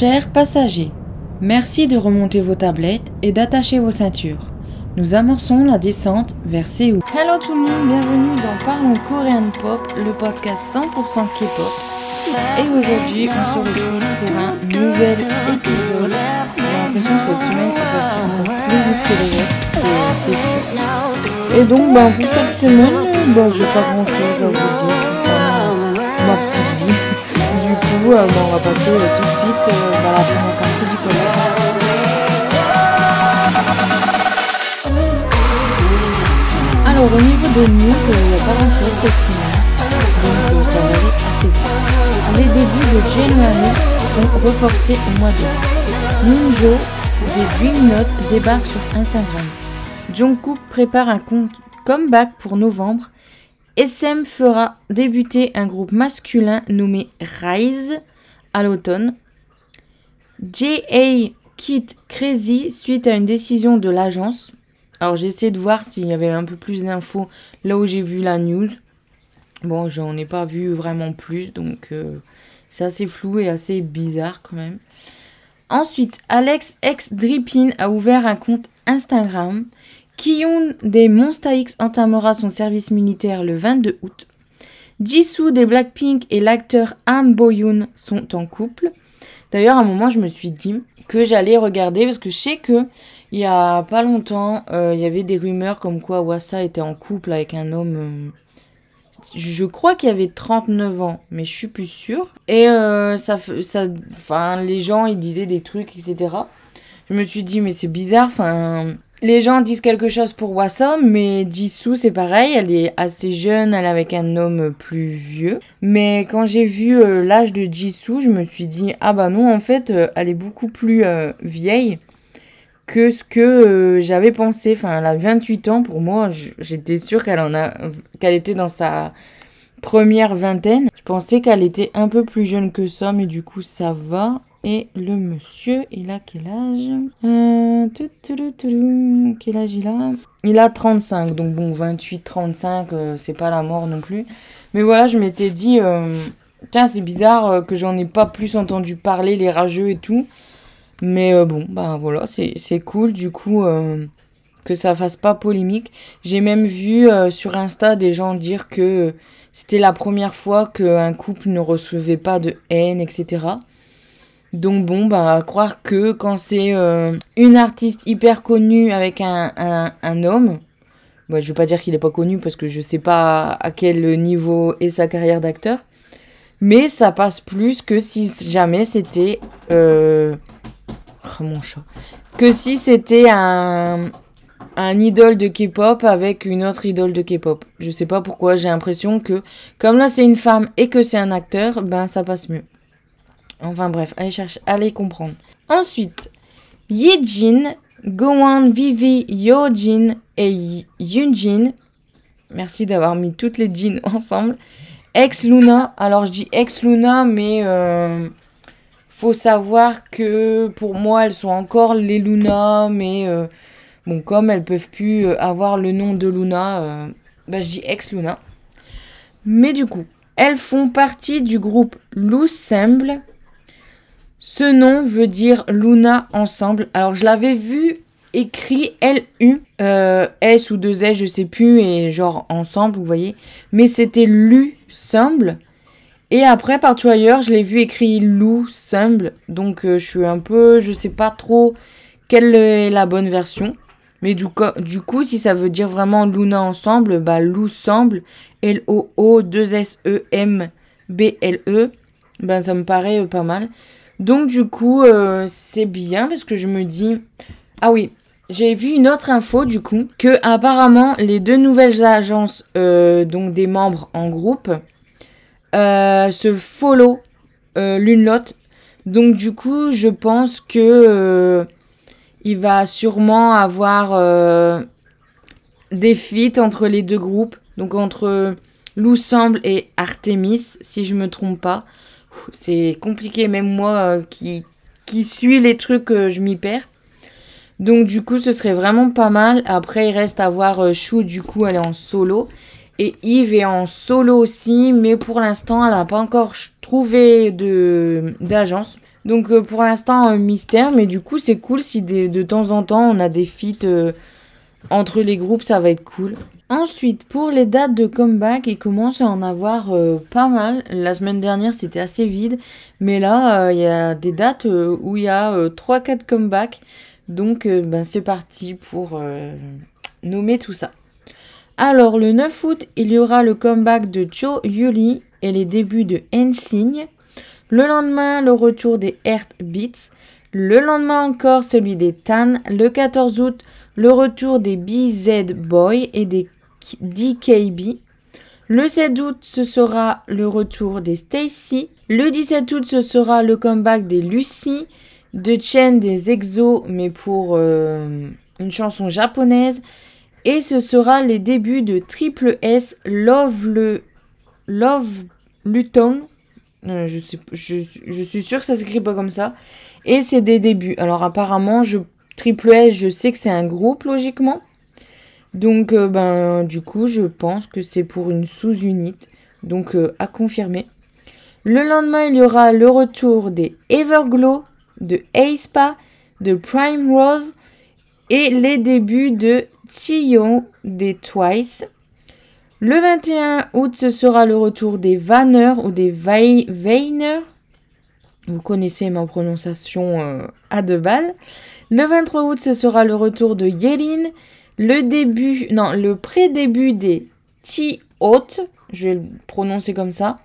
Chers passagers, merci de remonter vos tablettes et d'attacher vos ceintures. Nous amorçons la descente vers Séoul. Hello tout le monde, bienvenue dans Parlons Korean Pop, le podcast 100% K-pop. Et aujourd'hui, on se retrouve pour un nouvel épisode. J'ai l'impression que cette semaine passée encore plus vite que les autres. C'est- fou. Et donc, bah, pour cette semaine, bah, j'ai pas grand chose à vous dire euh, bah, on va passer euh, tout de suite euh, dans la première partie du collège. Alors, au niveau des news, euh, il n'y a pas grand chose cette semaine. Donc, ça va aller assez vite. Les débuts de January sont reportés au mois d'août. Minjo des Dream Note débarque sur Instagram. Jungkook prépare un compte comeback pour novembre. SM fera débuter un groupe masculin nommé Rise à l'automne. J.A. quitte Crazy suite à une décision de l'agence. Alors j'ai essayé de voir s'il y avait un peu plus d'infos là où j'ai vu la news. Bon, j'en ai pas vu vraiment plus, donc euh, c'est assez flou et assez bizarre quand même. Ensuite, Alex ex Drippin a ouvert un compte Instagram. Kyun des Monsta X entamera son service militaire le 22 août. Jisoo des Blackpink et l'acteur Ahn Boyoon sont en couple. D'ailleurs, à un moment, je me suis dit que j'allais regarder parce que je sais que il y a pas longtemps, euh, il y avait des rumeurs comme quoi Wassa était en couple avec un homme. euh, je crois qu'il avait 39 ans, mais je suis plus sûre. Et euh, ça, ça, les gens ils disaient des trucs, etc. Je me suis dit mais c'est bizarre. Enfin, les gens disent quelque chose pour Wassa, mais Jisoo c'est pareil. Elle est assez jeune, elle est avec un homme plus vieux. Mais quand j'ai vu euh, l'âge de Jisoo, je me suis dit ah bah non en fait euh, elle est beaucoup plus euh, vieille que ce que j'avais pensé. Enfin, elle a 28 ans. Pour moi, j'étais sûre qu'elle en a, qu'elle était dans sa première vingtaine. Je pensais qu'elle était un peu plus jeune que ça, mais du coup, ça va. Et le monsieur, il a quel âge? Euh, Quel âge il a? Il a 35, donc bon, 28, 35, euh, c'est pas la mort non plus. Mais voilà, je m'étais dit, euh, tiens, c'est bizarre euh, que j'en ai pas plus entendu parler, les rageux et tout. Mais euh, bon, bah voilà, c'est cool du coup que ça fasse pas polémique. J'ai même vu sur Insta des gens dire que c'était la première fois qu'un couple ne recevait pas de haine, etc. Donc bon, bah à croire que quand c'est euh, une artiste hyper connue avec un, un, un homme, bah, je vais pas dire qu'il est pas connu parce que je sais pas à quel niveau est sa carrière d'acteur, mais ça passe plus que si jamais c'était... euh, Oh, mon chat. Que si c'était un, un idole de K-pop avec une autre idole de K-pop. Je sais pas pourquoi, j'ai l'impression que comme là c'est une femme et que c'est un acteur, ben ça passe mieux. Enfin bref, allez chercher, allez comprendre. Ensuite, Yejin, Gowon, Vivi, Yojin et Yunjin. Merci d'avoir mis toutes les jeans ensemble. Ex Luna. Alors je dis ex Luna, mais euh, faut savoir que pour moi elles sont encore les Luna, mais euh, bon comme elles peuvent plus euh, avoir le nom de Luna, euh, bah je dis ex Luna. Mais du coup, elles font partie du groupe Loussemble. Ce nom veut dire Luna ensemble. Alors je l'avais vu écrit L-U, euh, S ou 2 S, je sais plus, et genre ensemble, vous voyez. Mais c'était Lusemble. Et après, partout ailleurs, je l'ai vu écrit Lou Semble. Donc, euh, je suis un peu. Je sais pas trop quelle est la bonne version. Mais du, co- du coup, si ça veut dire vraiment Luna ensemble, bah Lou Semble, L-O-O-2-S-E-M-B-L-E, ben ça me paraît pas mal. Donc, du coup, euh, c'est bien parce que je me dis. Ah oui, j'ai vu une autre info du coup que apparemment les deux nouvelles agences, euh, donc des membres en groupe, euh, se follow l'une l'autre. Donc du coup, je pense que il va sûrement avoir des feats entre les deux groupes, donc entre Loussemble et Artemis, si je me trompe pas. C'est compliqué, même moi euh, qui qui suis les trucs, euh, je m'y perds. Donc du coup, ce serait vraiment pas mal. Après, il reste à voir euh, Chou, du coup, elle est en solo. Et Yves est en solo aussi, mais pour l'instant, elle n'a pas encore trouvé de d'agence. Donc pour l'instant, mystère, mais du coup c'est cool si de temps en temps on a des feats entre les groupes, ça va être cool. Ensuite, pour les dates de comeback, il commence à en avoir euh, pas mal. La semaine dernière, c'était assez vide. Mais là, il y a des dates où il y a 3-4 comebacks. Donc, ben, c'est parti pour nommer tout ça. Alors, le 9 août, il y aura le comeback de Joe Yuli et les débuts de Ensigne. Le lendemain, le retour des Beats. Le lendemain encore, celui des Tan. Le 14 août, le retour des BZ Boy et des DKB. Le 7 août, ce sera le retour des Stacy. Le 17 août, ce sera le comeback des Lucy, de Chen des EXO, mais pour euh, une chanson japonaise. Et ce sera les débuts de Triple S Love le Love Luton euh, je, suis, je, suis sûre que ça s'écrit pas comme ça. Et c'est des débuts. Alors apparemment, je, Triple S, je sais que c'est un groupe logiquement. Donc euh, ben du coup, je pense que c'est pour une sous-unité. Donc euh, à confirmer. Le lendemain, il y aura le retour des Everglow, de Aespa, de Prime Rose et les débuts de Tio des Twice. Le 21 août, ce sera le retour des Vanner ou des Weiner. Vous connaissez ma prononciation euh, à deux balles. Le 23 août, ce sera le retour de Yelin. Le début, non, le pré-début des Ti Hot. Je vais le prononcer comme ça.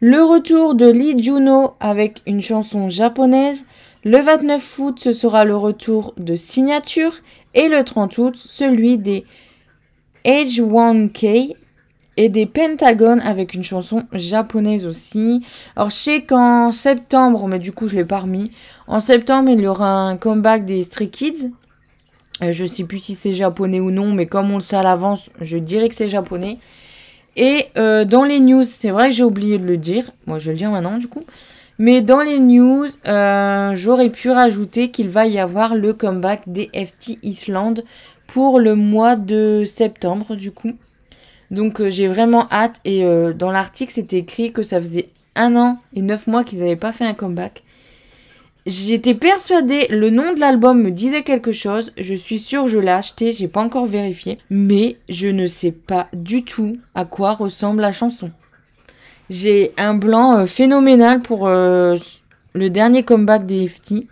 Le retour de Lee Juno avec une chanson japonaise. Le 29 août, ce sera le retour de Signature. Et le 30 août, celui des Age 1K et des Pentagones avec une chanson japonaise aussi. Alors je sais qu'en septembre, mais du coup je l'ai pas remis, en septembre il y aura un comeback des Stray Kids. Euh, je sais plus si c'est japonais ou non, mais comme on le sait à l'avance, je dirais que c'est japonais. Et euh, dans les news, c'est vrai que j'ai oublié de le dire, moi je vais le dire maintenant du coup. Mais dans les news, euh, j'aurais pu rajouter qu'il va y avoir le comeback des FT Island pour le mois de septembre du coup. Donc j'ai vraiment hâte. Et dans l'article, c'était écrit que ça faisait un an et neuf mois qu'ils n'avaient pas fait un comeback. J'étais persuadée, le nom de l'album me disait quelque chose. Je suis sûre, je l'ai acheté, j'ai pas encore vérifié. Mais je ne sais pas du tout à quoi ressemble la chanson. J'ai un blanc euh, phénoménal pour le dernier comeback des FT.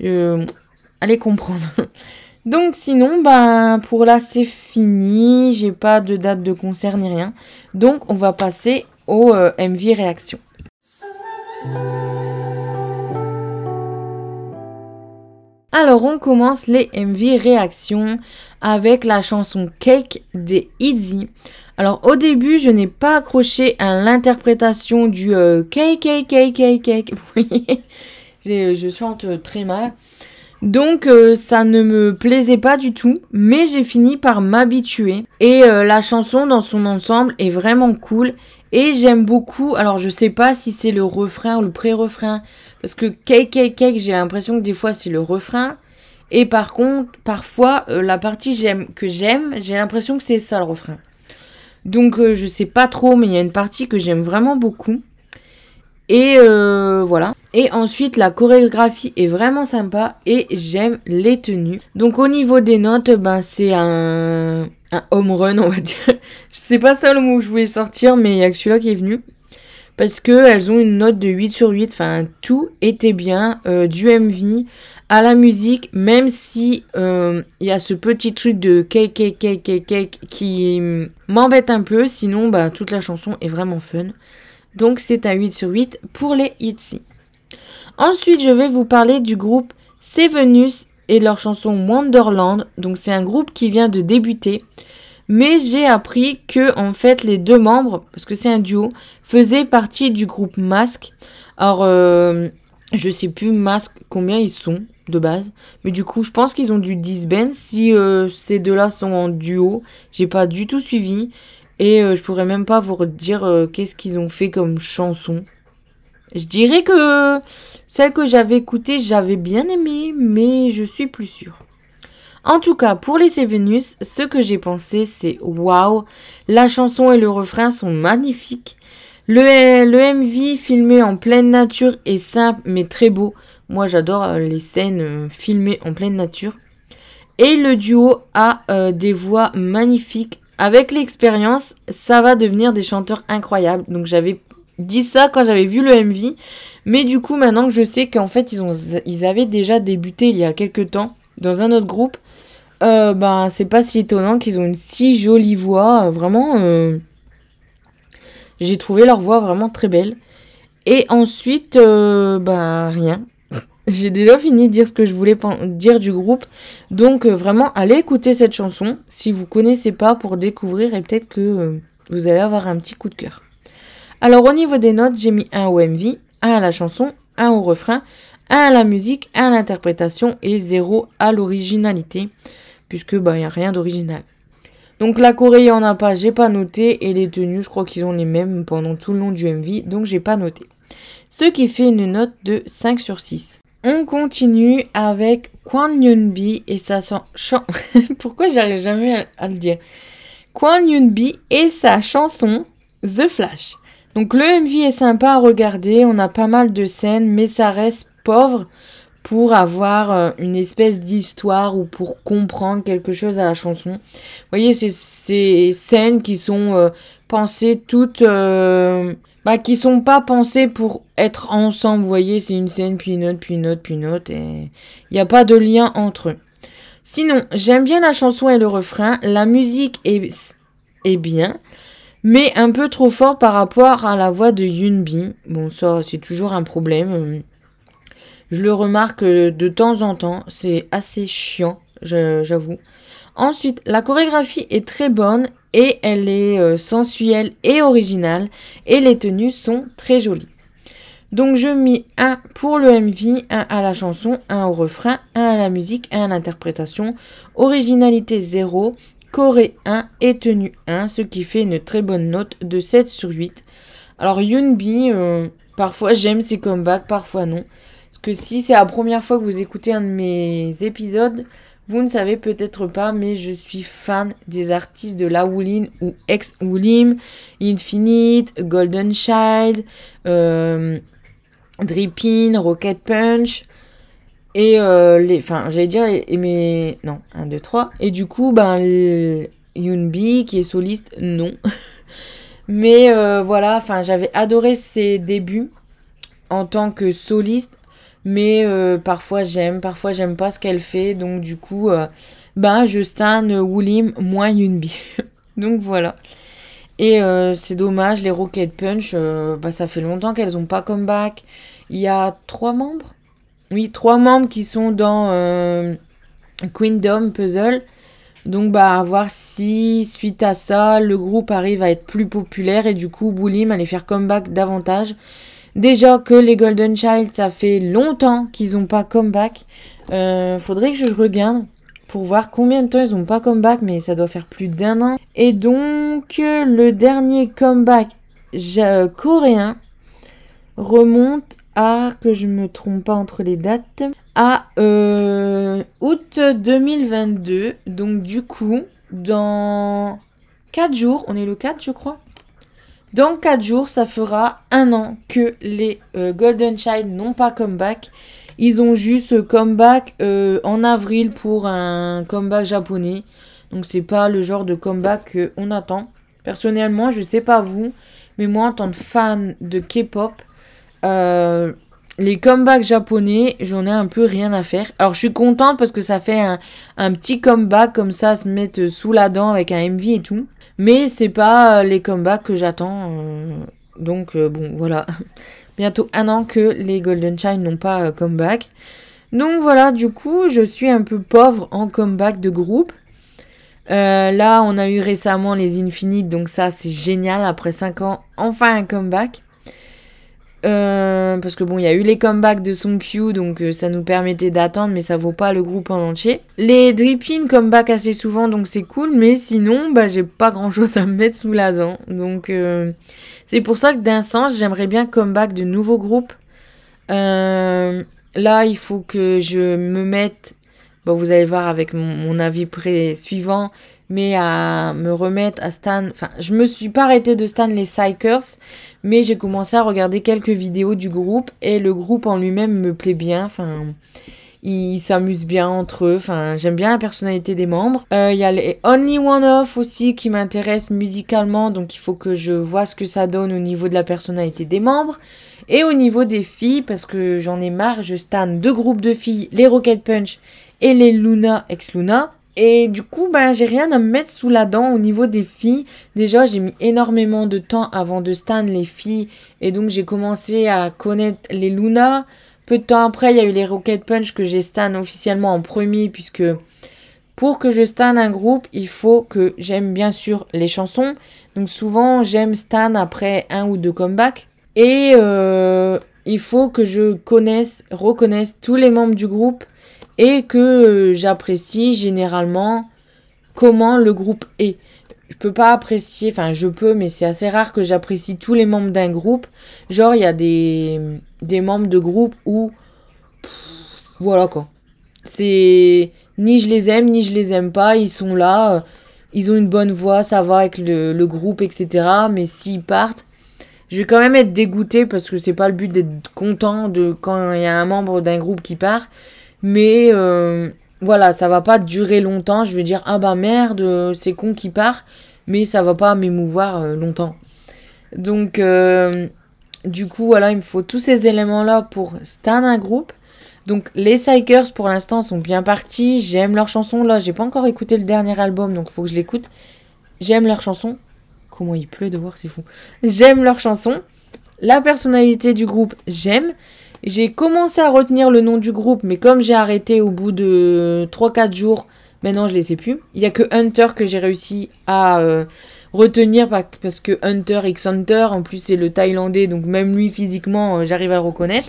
allez comprendre. Donc sinon, ben, pour là c'est fini. J'ai pas de date de concert ni rien. Donc on va passer au euh, MV réaction. Alors on commence les MV réactions avec la chanson Cake des Easy. Alors au début je n'ai pas accroché à l'interprétation du euh, cake cake cake cake cake. Vous voyez, je chante très mal. Donc euh, ça ne me plaisait pas du tout, mais j'ai fini par m'habituer. Et euh, la chanson dans son ensemble est vraiment cool. Et j'aime beaucoup, alors je sais pas si c'est le refrain ou le pré-refrain, parce que cake cake cake, j'ai l'impression que des fois c'est le refrain. Et par contre, parfois, euh, la partie que j'aime, j'ai l'impression que c'est ça le refrain. Donc je sais pas trop, mais il y a une partie que j'aime vraiment beaucoup. Et euh, voilà. Et ensuite, la chorégraphie est vraiment sympa et j'aime les tenues. Donc au niveau des notes, ben c'est un, un home run, on va dire. je sais pas ça le mot que je voulais sortir, mais il y a que celui-là qui est venu. Parce que elles ont une note de 8 sur 8. Enfin, tout était bien. Euh, du MV à la musique, même si euh, il y a ce petit truc de cake, cake, cake, cake, cake qui m'embête un peu. Sinon, bah, toute la chanson est vraiment fun. Donc c'est un 8 sur 8 pour les ITZY. Ensuite, je vais vous parler du groupe Sevenus et leur chanson Wonderland. Donc c'est un groupe qui vient de débuter. Mais j'ai appris que en fait les deux membres, parce que c'est un duo, faisaient partie du groupe Mask. Alors euh, je sais plus Mask combien ils sont de base, mais du coup je pense qu'ils ont du disband si euh, ces deux-là sont en duo. J'ai pas du tout suivi. Et euh, je pourrais même pas vous dire euh, qu'est-ce qu'ils ont fait comme chanson. Je dirais que celle que j'avais écoutée, j'avais bien aimé, mais je suis plus sûre. En tout cas, pour les Venus, ce que j'ai pensé, c'est waouh, la chanson et le refrain sont magnifiques. Le, MV filmé en pleine nature est simple mais très beau. Moi j'adore euh, les scènes euh, filmées en pleine nature. Et le duo a euh, des voix magnifiques. Avec l'expérience, ça va devenir des chanteurs incroyables. Donc j'avais dit ça quand j'avais vu le MV. Mais du coup, maintenant que je sais qu'en fait, ils, ils avaient déjà débuté il y a quelques temps dans un autre groupe, euh, ben, c'est pas si étonnant qu'ils ont une si jolie voix. Vraiment, euh, j'ai trouvé leur voix vraiment très belle. Et ensuite, euh, ben, rien. J'ai déjà fini de dire ce que je voulais dire du groupe. Donc, euh, vraiment, allez écouter cette chanson si vous connaissez pas pour découvrir et peut-être que euh, vous allez avoir un petit coup de cœur. Alors, au niveau des notes, j'ai mis un au MV, un à la chanson, un au refrain, un à la musique, un à l'interprétation et zéro à l'originalité puisque bah il y a rien d'original. Donc la Corée, il y en a pas, j'ai pas noté et les tenues, je crois qu'ils ont les mêmes pendant tout le long du MV, donc j'ai pas noté. Ce qui fait une note de 5 sur 6. On continue avec Kwon Yoon-bi et sa chanson. Pourquoi j'arrive jamais à, le dire? Kwon Yoon-bi et sa chanson The Flash. Donc le MV est sympa à regarder, on a pas mal de scènes, mais ça reste pauvre pour avoir euh, une espèce d'histoire ou pour comprendre quelque chose à la chanson. Vous voyez, c'est ces scènes qui sont euh, pensées toutes... Euh, bah, qui sont pas pensées pour être ensemble. Vous voyez, c'est une scène, puis une autre, puis une autre, puis une autre. Et il n'y a pas de lien entre eux. Sinon, j'aime bien la chanson et le refrain. La musique est, est bien. Mais un peu trop forte par rapport à la voix de Yunbi. Bon, ça, c'est toujours un problème. Je le remarque de temps en temps, c'est assez chiant, j'avoue. Ensuite, la chorégraphie est très bonne et elle est euh, sensuelle et originale et les tenues sont très jolies. Donc je mis un pour le MV, un à la chanson, un au refrain, un à la musique, un à l'interprétation. Originalité 0, Corée 1 et tenue 1, ce qui fait une très bonne note de 7 sur 8. Alors Yoonbi, euh, parfois j'aime ses comebacks, parfois non. Parce que si c'est la première fois que vous écoutez un de mes épisodes, vous ne savez peut-être pas, mais je suis fan des artistes de La Woolin ou ex Woolim, Infinite, Golden Child, euh, Rocket Punch. Et euh, les. Enfin, j'allais dire, mes. Non, 1, 2, 3. Et du coup, ben, Yoonbi, qui est soliste, non. Mais euh, voilà, enfin, j'avais adoré ses débuts en tant que soliste mais euh, parfois j'aime, parfois j'aime pas ce qu'elle fait, donc du coup, euh, ben je stan Woolim moins Yunbi. donc voilà. Et euh, c'est dommage, les Rocket Punch, bah, ça fait longtemps qu'elles ont pas comeback. Il y a trois membres? Oui, trois membres qui sont dans Queendom Puzzle. Donc bah à voir si suite à ça le groupe arrive à être plus populaire et du coup Woolim allait faire comeback davantage. Déjà que les Golden Child, ça fait longtemps qu'ils n'ont pas comeback. Euh, faudrait que je regarde pour voir combien de temps ils n'ont pas comeback, mais ça doit faire plus d'un an. Et donc, le dernier comeback coréen remonte à, que je me trompe pas entre les dates, à euh, août 2022. Donc du coup, dans 4 jours, on est le 4 je crois dans 4 jours, ça fera un an que les euh, Golden Child n'ont pas comeback. Ils ont juste comeback euh, en avril pour un comeback japonais. Donc c'est pas le genre de comeback qu'on attend. Personnellement, je sais pas vous, mais moi en tant que fan de K-pop, euh, les comebacks japonais, j'en ai un peu rien à faire. Alors je suis contente parce que ça fait un, un petit comeback comme ça, se mettre sous la dent avec un MV et tout. Mais c'est pas les comebacks que j'attends. Euh, donc euh, bon, voilà. Bientôt un an que les Golden Child n'ont pas euh, comeback. Donc voilà, du coup, je suis un peu pauvre en comeback de groupe. là, on a eu récemment les Infinite, donc ça, c'est génial. Après 5 ans, enfin un comeback. Euh, parce que bon, il y a eu les comebacks de Son Q, donc euh, ça nous permettait d'attendre, mais ça vaut pas le groupe en entier. Les Drippin comeback assez souvent, donc c'est cool, mais sinon, bah j'ai pas grand chose à me mettre sous la dent. Donc euh, c'est pour ça que d'un sens, j'aimerais bien comeback de nouveaux groupes. là, il faut que je me mette, bon, vous allez voir avec mon, avis pré suivant, mais à me remettre à Stan. Enfin, je me suis pas arrêtée de Stan les Psychers, mais j'ai commencé à regarder quelques vidéos du groupe et le groupe en lui-même me plaît bien. Enfin, ils s'amusent bien entre eux. Enfin, j'aime bien la personnalité des membres. Euh, il y a les Only One Off aussi qui m'intéressent musicalement, donc il faut que je vois ce que ça donne au niveau de la personnalité des membres. Et au niveau des filles, parce que j'en ai marre, je stan deux groupes de filles, les Rocket Punch et les Luna ex Luna. Et du coup, ben, j'ai rien à me mettre sous la dent au niveau des filles. Déjà, j'ai mis énormément de temps avant de stan les filles. Et donc, j'ai commencé à connaître les Luna. Peu de temps après, il y a eu les Rocket Punch que j'ai stan officiellement en premier. Puisque pour que je stan un groupe, il faut que j'aime bien sûr les chansons. Donc, souvent, j'aime stan après un ou deux comebacks. Et euh, il faut que je connaisse, reconnaisse tous les membres du groupe et que euh, j'apprécie généralement comment le groupe est. Je peux pas apprécier, enfin je peux, mais c'est assez rare que j'apprécie tous les membres d'un groupe. Genre il y a des, des membres de groupe où voilà quoi. C'est ni je les aime ni je les aime pas, ils sont là, euh, ils ont une bonne voix, ça va avec le, le groupe, etc. Mais s'ils partent, je vais quand même être dégoûté parce que c'est pas le but d'être content de quand il y a un membre d'un groupe qui part. Mais euh, voilà, ça va pas durer longtemps. Je vais dire, ah bah merde, c'est con qui part. Mais ça va pas m'émouvoir euh, longtemps. Donc, euh, du coup, voilà, il me faut tous ces éléments-là pour stan un groupe. Donc, les Psychers, pour l'instant, sont bien partis. J'aime leurs chansons. Là, j'ai pas encore écouté le dernier album, donc faut que je l'écoute. J'aime leurs chansons. Comment il pleut de voir, c'est fou. J'aime leurs chansons. La personnalité du groupe, j'aime. J'ai commencé à retenir le nom du groupe, mais comme j'ai arrêté au bout de 3-4 jours, maintenant je les sais plus. Il y a que Hunter que j'ai réussi à euh, retenir parce que Hunter X Hunter, en plus c'est le Thaïlandais, donc même lui physiquement, euh, j'arrive à le reconnaître.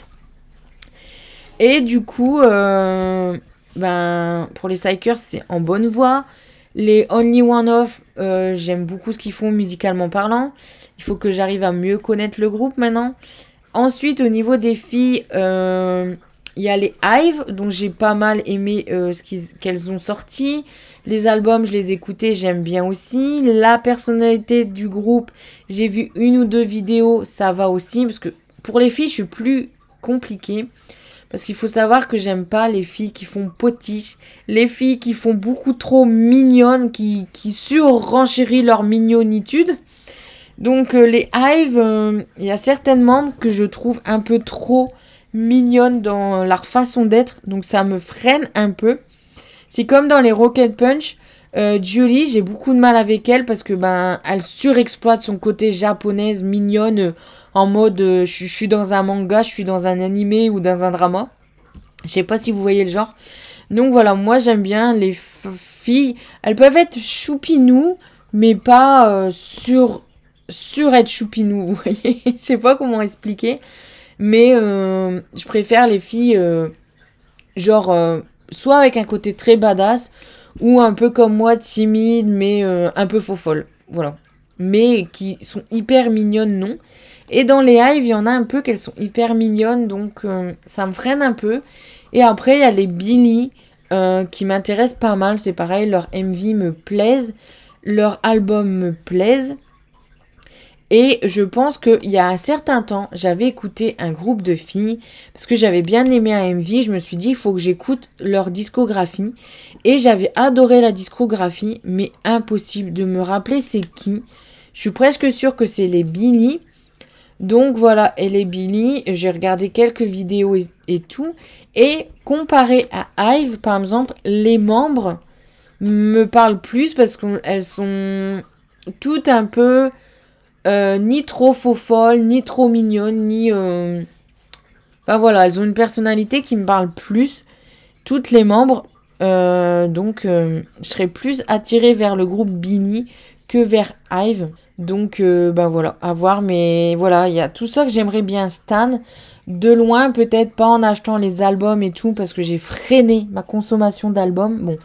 Et du coup, euh, ben, pour les Psychers, c'est en bonne voie. Les Only One Off, j'aime beaucoup ce qu'ils font musicalement parlant. Il faut que j'arrive à mieux connaître le groupe maintenant. Ensuite, au niveau des filles, euh, il y a les Hive, dont j'ai pas mal aimé euh, ce qu'elles ont sorti. Les albums, je les écoutais, j'aime bien aussi. La personnalité du groupe, j'ai vu une ou deux vidéos, ça va aussi. Parce que pour les filles, je suis plus compliquée. Parce qu'il faut savoir que j'aime pas les filles qui font potiche, les filles qui font beaucoup trop mignonnes, qui, qui surrenchérissent leur mignonitude. Donc euh, les Hives, euh, il y a certaines membres que je trouve un peu trop mignonnes dans leur façon d'être, donc ça me freine un peu. C'est comme dans les Rocket Punch. Euh, Julie, j'ai beaucoup de mal avec elle parce que ben elle surexploite son côté japonaise mignonne en mode je, suis dans un manga, je suis dans un animé ou dans un drama. Je sais pas si vous voyez le genre. Donc voilà, moi j'aime bien les filles. Elles peuvent être choupinou, mais pas sur sur être choupinou, vous voyez. Je sais pas comment expliquer. Mais euh, je préfère les filles, euh, genre, euh, soit avec un côté très badass, ou un peu comme moi, timide, mais un peu faux folle. Voilà. Mais qui sont hyper mignonnes, non. Et dans les hives, il y en a un peu qu'elles sont hyper mignonnes, donc ça me freine un peu. Et après, il y a les Billy, qui m'intéressent pas mal. C'est pareil, leur MV me plaisent, leur album me plaisent. Et je pense qu'il y a un certain temps, j'avais écouté un groupe de filles parce que j'avais bien aimé un MV. Je me suis dit, il faut que j'écoute leur discographie. Et j'avais adoré la discographie, mais impossible de me rappeler c'est qui. Je suis presque sûre que c'est les Billy. Donc voilà, et les Billy, j'ai regardé quelques vidéos et, tout. Et comparé à Hive, par exemple, les membres me parlent plus parce qu'elles sont toutes un peu euh, ni trop faux folle, ni trop mignonne, ni... Euh... Bah voilà, elles ont une personnalité qui me parle plus. Toutes les membres. Euh, donc, euh, je serais plus attirée vers le groupe Bini que vers Hive. Donc, bah voilà, à voir. Mais voilà, il y a tout ça que j'aimerais bien stan. De loin, peut-être pas en achetant les albums et tout, parce que j'ai freiné ma consommation d'albums. Bon,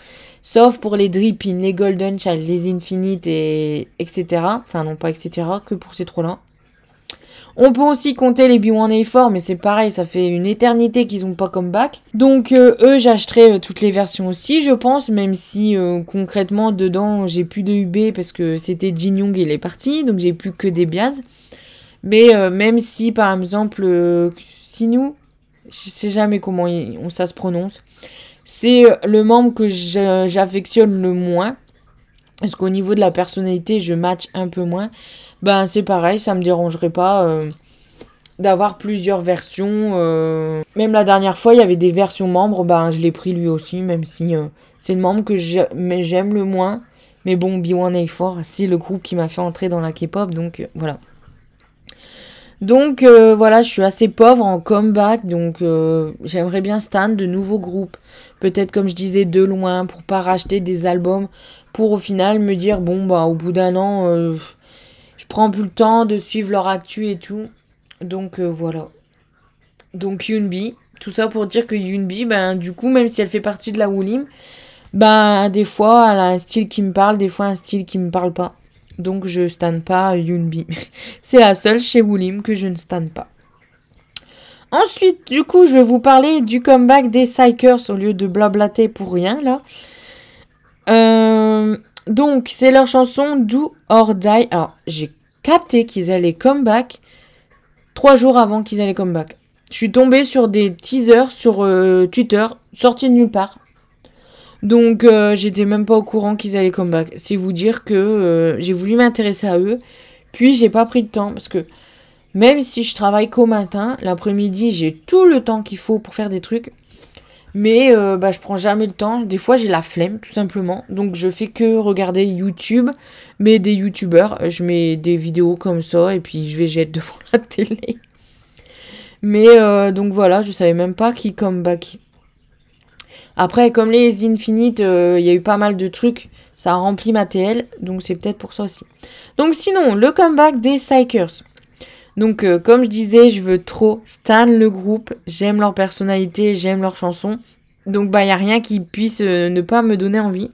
Sauf pour les Drippin, les Golden Child, les Infinite et etc. Enfin non pas etc. que pour ces trois-là. On peut aussi compter les B1A4, mais c'est pareil, ça fait une éternité qu'ils ont pas comeback. Donc euh, eux, j'achèterai euh, toutes les versions aussi, je pense, même si euh, concrètement dedans j'ai plus de UB parce que c'était Jin Young il est parti, donc j'ai plus que des Biaz. Mais même si par exemple Sinu, je sais jamais comment ça se prononce, c'est le membre que j'affectionne le moins. Parce qu'au niveau de la personnalité, je match un peu moins ben c'est pareil, ça me dérangerait pas euh, d'avoir plusieurs versions. Euh. Même la dernière fois, il y avait des versions membres, ben je l'ai pris lui aussi, même si euh, c'est le membre que j'aime le moins. Mais bon, B1A4, c'est le groupe qui m'a fait entrer dans la K-pop, donc voilà. Donc voilà, je suis assez pauvre en comeback, donc j'aimerais bien stan de nouveaux groupes. Peut-être comme je disais de loin pour pas racheter des albums pour au final me dire bon bah au bout d'un an je prends plus le temps de suivre leur actu et tout. Donc euh, voilà. Donc Yunbi, tout ça pour dire que Yunbi, ben du coup, même si elle fait partie de la Woolim, ben des fois elle a un style qui me parle, des fois un style qui me parle pas. Donc je stan pas Yunbi. C'est la seule chez Woolim que je ne stan pas. Ensuite, du coup, je vais vous parler du comeback des Psychers au lieu de blablater pour rien là. Euh, donc, c'est leur chanson Do or Die. Alors, j'ai capté qu'ils allaient comeback trois jours avant qu'ils allaient comeback. Je suis tombée sur des teasers sur euh, Twitter, sortis de nulle part. Donc, euh, j'étais même pas au courant qu'ils allaient comeback. C'est vous dire que euh, j'ai voulu m'intéresser à eux. Puis, j'ai pas pris de temps parce que même si je travaille qu'au matin, l'après-midi, j'ai tout le temps qu'il faut pour faire des trucs. Mais euh, bah, je prends jamais le temps. Des fois, j'ai la flemme, tout simplement. Donc, je fais que regarder YouTube, mais des YouTubeurs. Je mets des vidéos comme ça et puis je vais jeter devant la télé. Mais donc voilà, je savais même pas qui comeback. Après, comme les Infinite, euh, il y a eu pas mal de trucs. Ça a rempli ma TL, donc c'est peut-être pour ça aussi. Donc sinon, le comeback des Psychers. Donc, euh, comme je disais, je veux trop stan le groupe. J'aime leur personnalité, j'aime leurs chansons. Donc, bah, il n'y a rien qui puisse euh, ne pas me donner envie.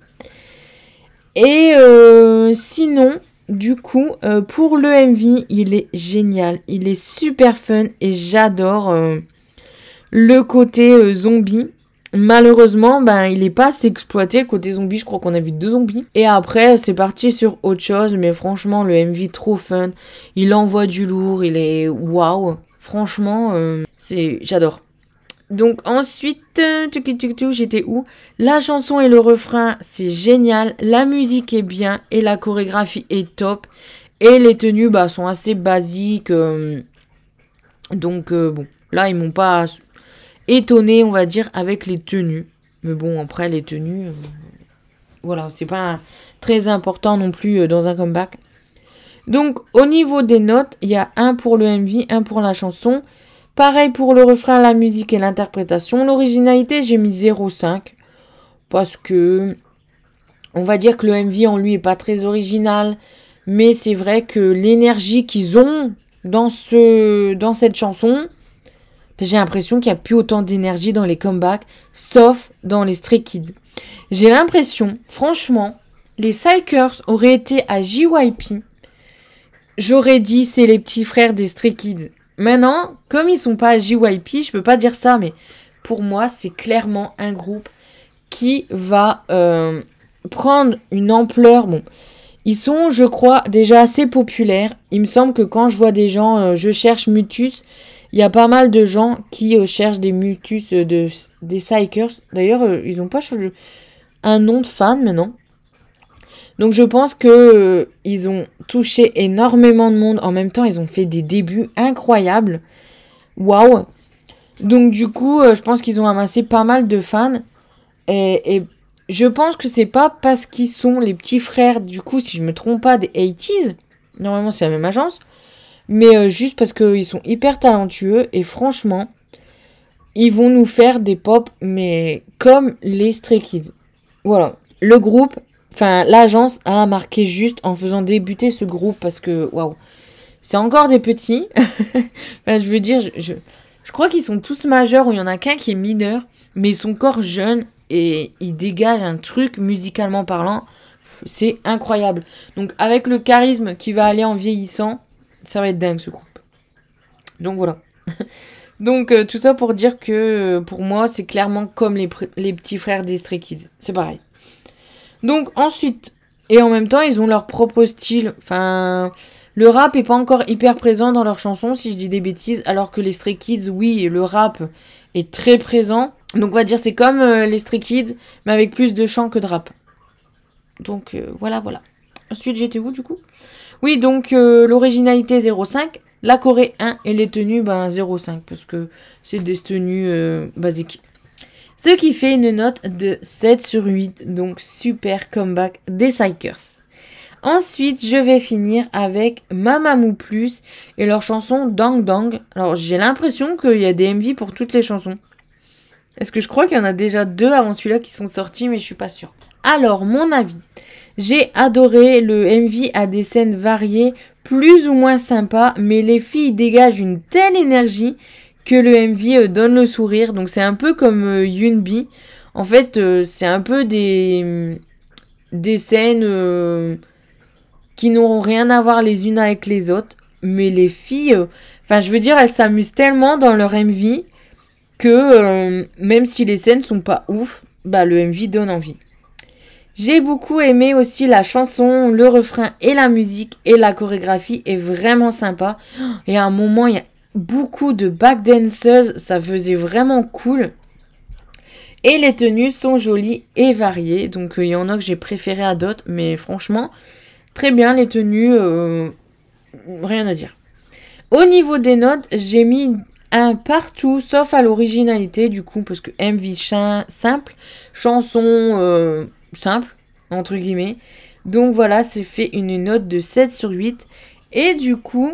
Et sinon, du coup, pour le MV, il est génial. Il est super fun et j'adore le côté zombie. Malheureusement, ben, il est pas assez exploité le côté zombie. Je crois qu'on a vu deux zombies. Et après, c'est parti sur autre chose. Mais franchement, le MV trop fun. Il envoie du lourd. Il est waouh. Franchement, euh, c'est j'adore. Donc ensuite, euh, j'étais où? La chanson et le refrain, c'est génial. La musique est bien et la chorégraphie est top. Et les tenues, bah, sont assez basiques. Euh, donc bon, là ils m'ont pas étonné, on va dire, avec les tenues. Mais bon, après, les tenues, euh, voilà, c'est pas très important non plus euh, dans un comeback. Donc, au niveau des notes, il y a un pour le MV, un pour la chanson. Pareil pour le refrain, la musique et l'interprétation. L'originalité, j'ai mis 0,5. Parce que, on va dire que le MV en lui est pas très original. Mais c'est vrai que l'énergie qu'ils ont dans, ce, dans cette chanson, j'ai l'impression qu'il n'y a plus autant d'énergie dans les comebacks, sauf dans les Stray Kids. J'ai l'impression, franchement, les Psychers auraient été à JYP. J'aurais dit c'est les petits frères des Stray Kids. Maintenant, comme ils sont pas à JYP, je peux pas dire ça, mais pour moi, c'est clairement un groupe qui va euh, prendre une ampleur. Ils sont, je crois, déjà assez populaires. Il me semble que quand je vois des gens, euh, je cherche Mutus, il y a pas mal de gens qui euh, cherchent des mutus euh, de, des Psychers. D'ailleurs, euh, ils n'ont pas un nom de fan maintenant. Donc je pense que ils ont touché énormément de monde. En même temps, ils ont fait des débuts incroyables. Waouh. Donc du coup, je pense qu'ils ont amassé pas mal de fans. Et, et je pense que c'est pas parce qu'ils sont les petits frères, du coup, si je me trompe pas, des 80s. Normalement, c'est la même agence mais euh, juste parce qu'ils sont hyper talentueux et franchement, ils vont nous faire des pop, mais comme les Stray Kids. Voilà. Le groupe, enfin l'agence a marqué juste en faisant débuter ce groupe parce que, waouh, c'est encore des petits. je veux dire, je, je, crois qu'ils sont tous majeurs ou il y en a qu'un qui est mineur, mais ils sont encore jeunes et ils dégagent un truc musicalement parlant. C'est incroyable. Donc avec le charisme qui va aller en vieillissant, ça va être dingue ce groupe. Donc voilà. Donc tout ça pour dire que pour moi c'est clairement comme les, les petits frères des Stray Kids. C'est pareil. Donc ensuite, et en même temps ils ont leur propre style. Enfin, le rap est pas encore hyper présent dans leurs chansons si je dis des bêtises, alors que les Stray Kids, oui, le rap est très présent. Donc on va dire c'est comme les Stray Kids, mais avec plus de chant que de rap. Donc voilà, voilà. Ensuite j'étais où du coup? Oui, donc euh, l'originalité 0,5, la Corée 1 et les tenues ben, 0,5 parce que c'est des tenues euh, basiques. Ce qui fait une note de 7 sur 8, donc super comeback des Psychers. Ensuite, je vais finir avec Mamamoo Plus et leur chanson Dang Dang. Alors, j'ai l'impression qu'il y a des MV pour toutes les chansons. Est-ce que je crois qu'il y en a déjà deux avant celui-là qui sont sortis, mais je suis pas sûre. Alors, mon avis. J'ai adoré, le MV a des scènes variées, plus ou moins sympas, mais les filles dégagent une telle énergie que le MV euh, donne le sourire. Donc c'est un peu comme euh, Yunbi. En fait, euh, c'est un peu des, des scènes qui n'auront rien à voir les unes avec les autres. Mais les filles, enfin je veux dire, elles s'amusent tellement dans leur MV que même si les scènes sont pas ouf, bah le MV donne envie. J'ai beaucoup aimé aussi la chanson, le refrain et la musique et la chorégraphie est vraiment sympa. Et à un moment, il y a beaucoup de backdancers, ça faisait vraiment cool. Et les tenues sont jolies et variées, donc euh, il y en a que j'ai préféré à d'autres, mais franchement, très bien les tenues, euh, rien à dire. Au niveau des notes, j'ai mis un partout, sauf à l'originalité du coup, parce que MV simple, chanson... Euh, simple, entre guillemets. Donc voilà, c'est fait une note de 7 sur 8. Et du coup,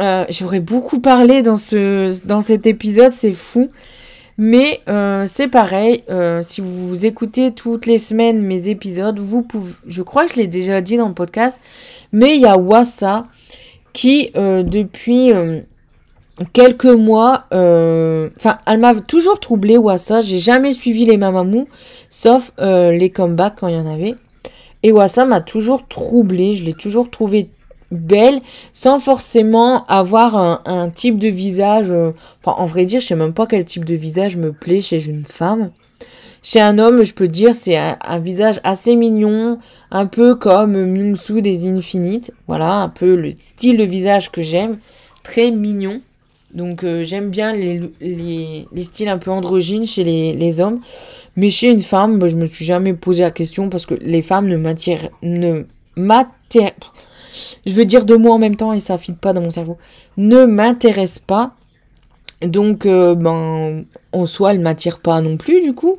euh, j'aurais beaucoup parlé dans, ce, dans cet épisode, c'est fou. Mais euh, c'est pareil, euh, si vous écoutez toutes les semaines mes épisodes, vous pouvez, je crois que je l'ai déjà dit dans le podcast, mais il y a Wassa qui depuis quelques mois, enfin elle m'a toujours troublé Wassa, j'ai jamais suivi les Mamamou, sauf les comebacks quand il y en avait. Et Wassa m'a toujours troublée, je l'ai toujours trouvée belle, sans forcément avoir un, type de visage. Euh, enfin, en vrai dire, je sais même pas quel type de visage me plaît chez une femme. Chez un homme, je peux dire, c'est un, visage assez mignon, un peu comme Myungsu des Infinites. Voilà, un peu le style de visage que j'aime, très mignon. Donc euh, j'aime bien les, les, les, styles un peu androgynes chez les, hommes. Mais chez une femme, bah, je me suis jamais posé la question parce que les femmes ne m'attirent, ne m'attirent, je veux dire deux mots en même temps et ça fit pas dans mon cerveau, ne m'intéressent pas. Donc, euh, ben, en soi, elle m'attire pas non plus du coup.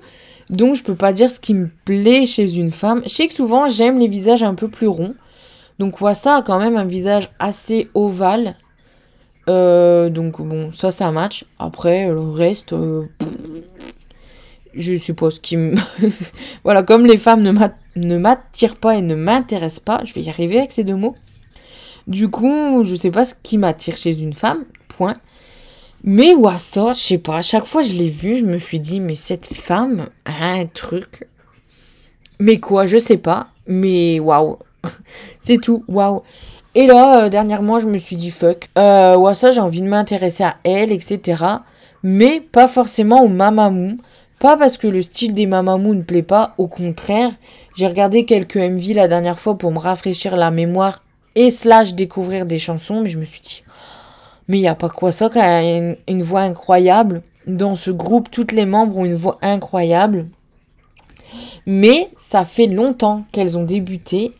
Donc, je peux pas dire ce qui me plaît chez une femme. Je sais que souvent, j'aime les visages un peu plus ronds. Donc, ça a quand même un visage assez ovale. Euh, donc, bon, ça, ça match. Après, le reste, euh, je suppose, qui voilà, comme les femmes ne m'attirent pas et ne m'intéressent pas, je vais y arriver avec ces deux mots. Du coup, je sais pas ce qui m'attire chez une femme, point. Mais Wassa, je sais pas, à chaque fois je l'ai vu, je me suis dit, mais cette femme a un truc. Mais quoi, je sais pas, mais waouh. C'est tout, waouh. Et là, euh, dernièrement, je me suis dit, fuck. Euh, Wassa, j'ai envie de m'intéresser à elle, etc. Mais pas forcément au Mamamou. Pas parce que le style des Mamamou ne plaît pas, au contraire. J'ai regardé quelques MV la dernière fois pour me rafraîchir la mémoire et slash découvrir des chansons, mais je me suis dit, mais il n'y a pas quoi ça qui a une, voix incroyable. Dans ce groupe, toutes les membres ont une voix incroyable. Mais ça fait longtemps qu'elles ont débuté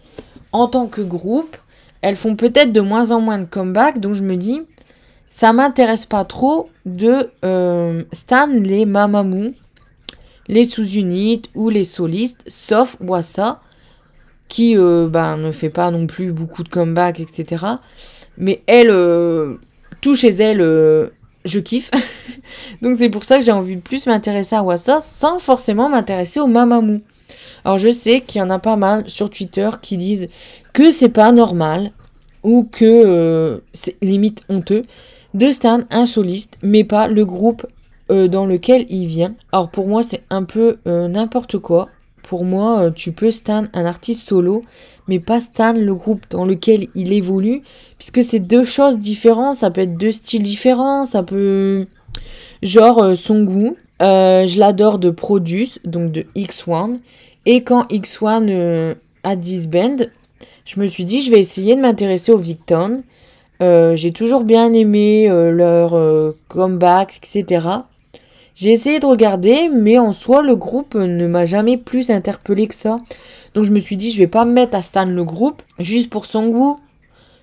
en tant que groupe. Elles font peut-être de moins en moins de comeback, donc je me dis, ça m'intéresse pas trop de euh, stan les Mamamou les sous-unités ou les solistes, sauf Wassa, qui euh, ben, ne fait pas non plus beaucoup de comeback, etc. Mais elle, euh, tout chez elle, je kiffe. Donc c'est pour ça que j'ai envie de plus m'intéresser à Wassa sans forcément m'intéresser au Mamamou. Alors je sais qu'il y en a pas mal sur Twitter qui disent que c'est pas normal ou que c'est limite honteux de Stan un soliste mais pas le groupe euh, dans lequel il vient. Alors pour moi c'est un peu euh, n'importe quoi. pour moi, tu peux stan un artiste solo, mais pas stan le groupe dans lequel il évolue, puisque c'est deux choses différentes, ça peut être deux styles différents, ça peut... Genre son goût, je l'adore de Produce, donc de X1, et quand X1 a disband, je me suis dit je vais essayer de m'intéresser aux Victon. j'ai toujours bien aimé leur comeback, etc. J'ai essayé de regarder, mais en soi, le groupe ne m'a jamais plus interpellé que ça. Donc je me suis dit, je vais pas me mettre à stan le groupe, juste pour son goût.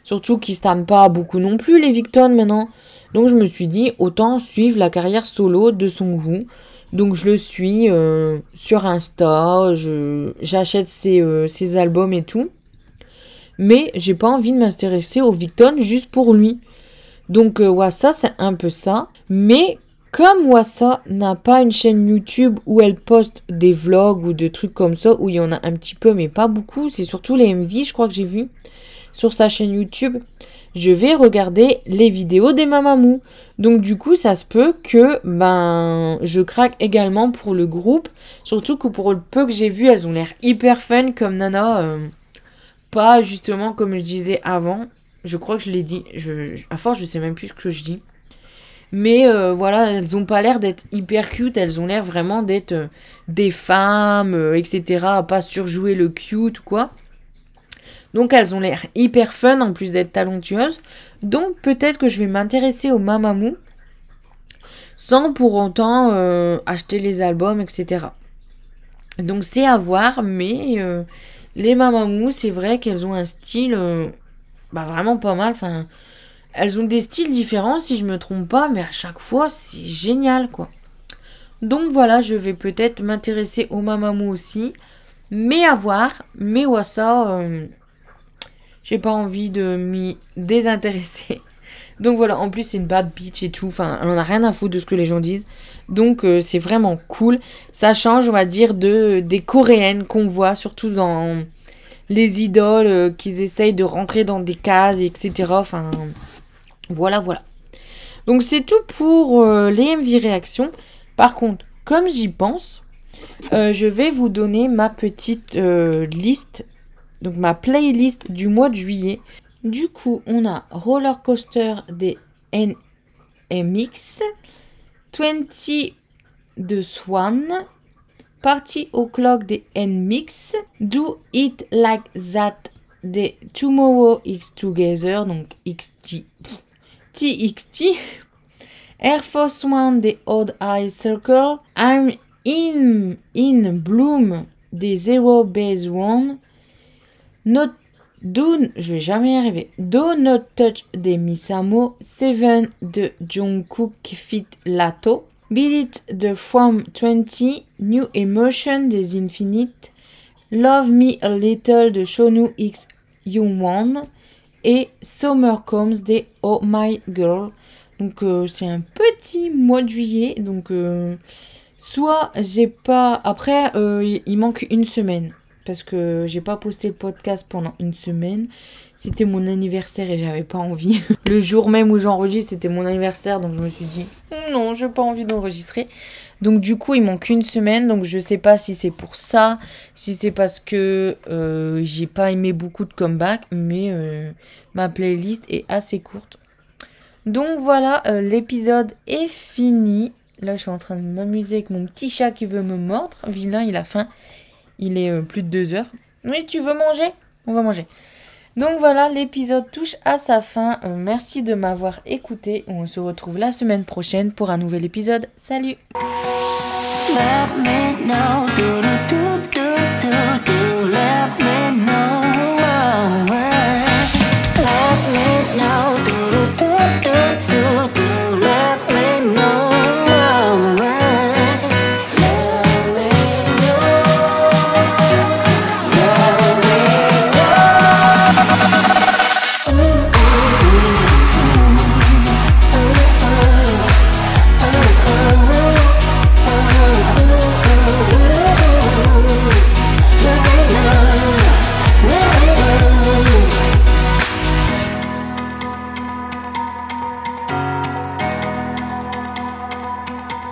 Surtout qu'ils stanne pas beaucoup non plus, les Victon, maintenant. Donc je me suis dit, autant suivre la carrière solo de son goût. Donc je le suis euh, sur Insta, j'achète ses, euh, ses, albums et tout. Mais j'ai pas envie de m'intéresser au Victon juste pour lui. Donc euh, ça c'est un peu ça. Mais comme Wassa n'a pas une chaîne YouTube où elle poste des vlogs ou des trucs comme ça, où il y en a un petit peu mais pas beaucoup, c'est surtout les MV je crois que j'ai vu sur sa chaîne YouTube, je vais regarder les vidéos des Mamamou. Donc du coup ça se peut que ben je craque également pour le groupe, surtout que pour le peu que j'ai vu elles ont l'air hyper fun comme Nana, euh, pas justement comme je disais avant, je crois que je l'ai dit, à force je sais même plus ce que je dis. Mais euh, voilà, elles ont pas l'air d'être hyper cute, elles ont l'air vraiment d'être euh, des femmes, etc. À pas surjouer le cute quoi. Donc elles ont l'air hyper fun en plus d'être talentueuses. Donc peut-être que je vais m'intéresser au Mamamou sans pour autant acheter les albums, etc. Donc c'est à voir, mais les Mamamou, c'est vrai qu'elles ont un style bah, vraiment pas mal. Enfin, elles ont des styles différents si je me trompe pas, mais à chaque fois c'est génial quoi. Donc voilà, je vais peut-être m'intéresser au Mamamou aussi, mais à voir. Mais Wassa, euh, j'ai pas envie de m'y désintéresser. Donc voilà, en plus c'est une bad bitch et tout, enfin en a rien à foutre de ce que les gens disent. Donc euh, c'est vraiment cool. Ça change, on va dire, de des coréennes qu'on voit, surtout dans les idoles, euh, qu'ils essayent de rentrer dans des cases, etc. Enfin, voilà, voilà. Donc c'est tout pour euh, les MV réactions. Par contre, comme j'y pense, je vais vous donner ma petite liste, donc ma playlist du mois de juillet. Du coup, on a Roller Coaster des NMX, 20 de Swan, Party O'Clock des NMix, Do It Like That des Tomorrow X Together, donc XT. TXT, Air Force One des Odd Eye Circle, I'm in, in Bloom des Zero Base One, Not Do, je vais jamais. Do Not Touch des Misamo, Seven de Jungkook Fit Lato, Beat It de From 20, New Emotion des Infinite, Love Me a Little de Shonu X Young One, et Summer Comes des Oh My Girl. Donc euh, c'est un petit mois de juillet. Donc euh, soit j'ai pas... Après, euh, il manque une semaine. Parce que j'ai pas posté le podcast pendant une semaine. C'était mon anniversaire et j'avais pas envie. le jour même où j'enregistre, c'était mon anniversaire. Donc je me suis dit, non, j'ai pas envie d'enregistrer. Donc du coup, il manque une semaine, donc je sais pas si c'est pour ça, si c'est parce que euh, j'ai pas aimé beaucoup de comeback, mais euh, ma playlist est assez courte. Donc voilà, euh, l'épisode est fini. Là, je suis en train de m'amuser avec mon petit chat qui veut me mordre. Vilain, il a faim. Il est euh, plus de deux heures. Oui, tu veux manger? On va manger. Donc voilà, l'épisode touche à sa fin. Euh, merci de m'avoir écouté. On se retrouve la semaine prochaine pour un nouvel épisode. Salut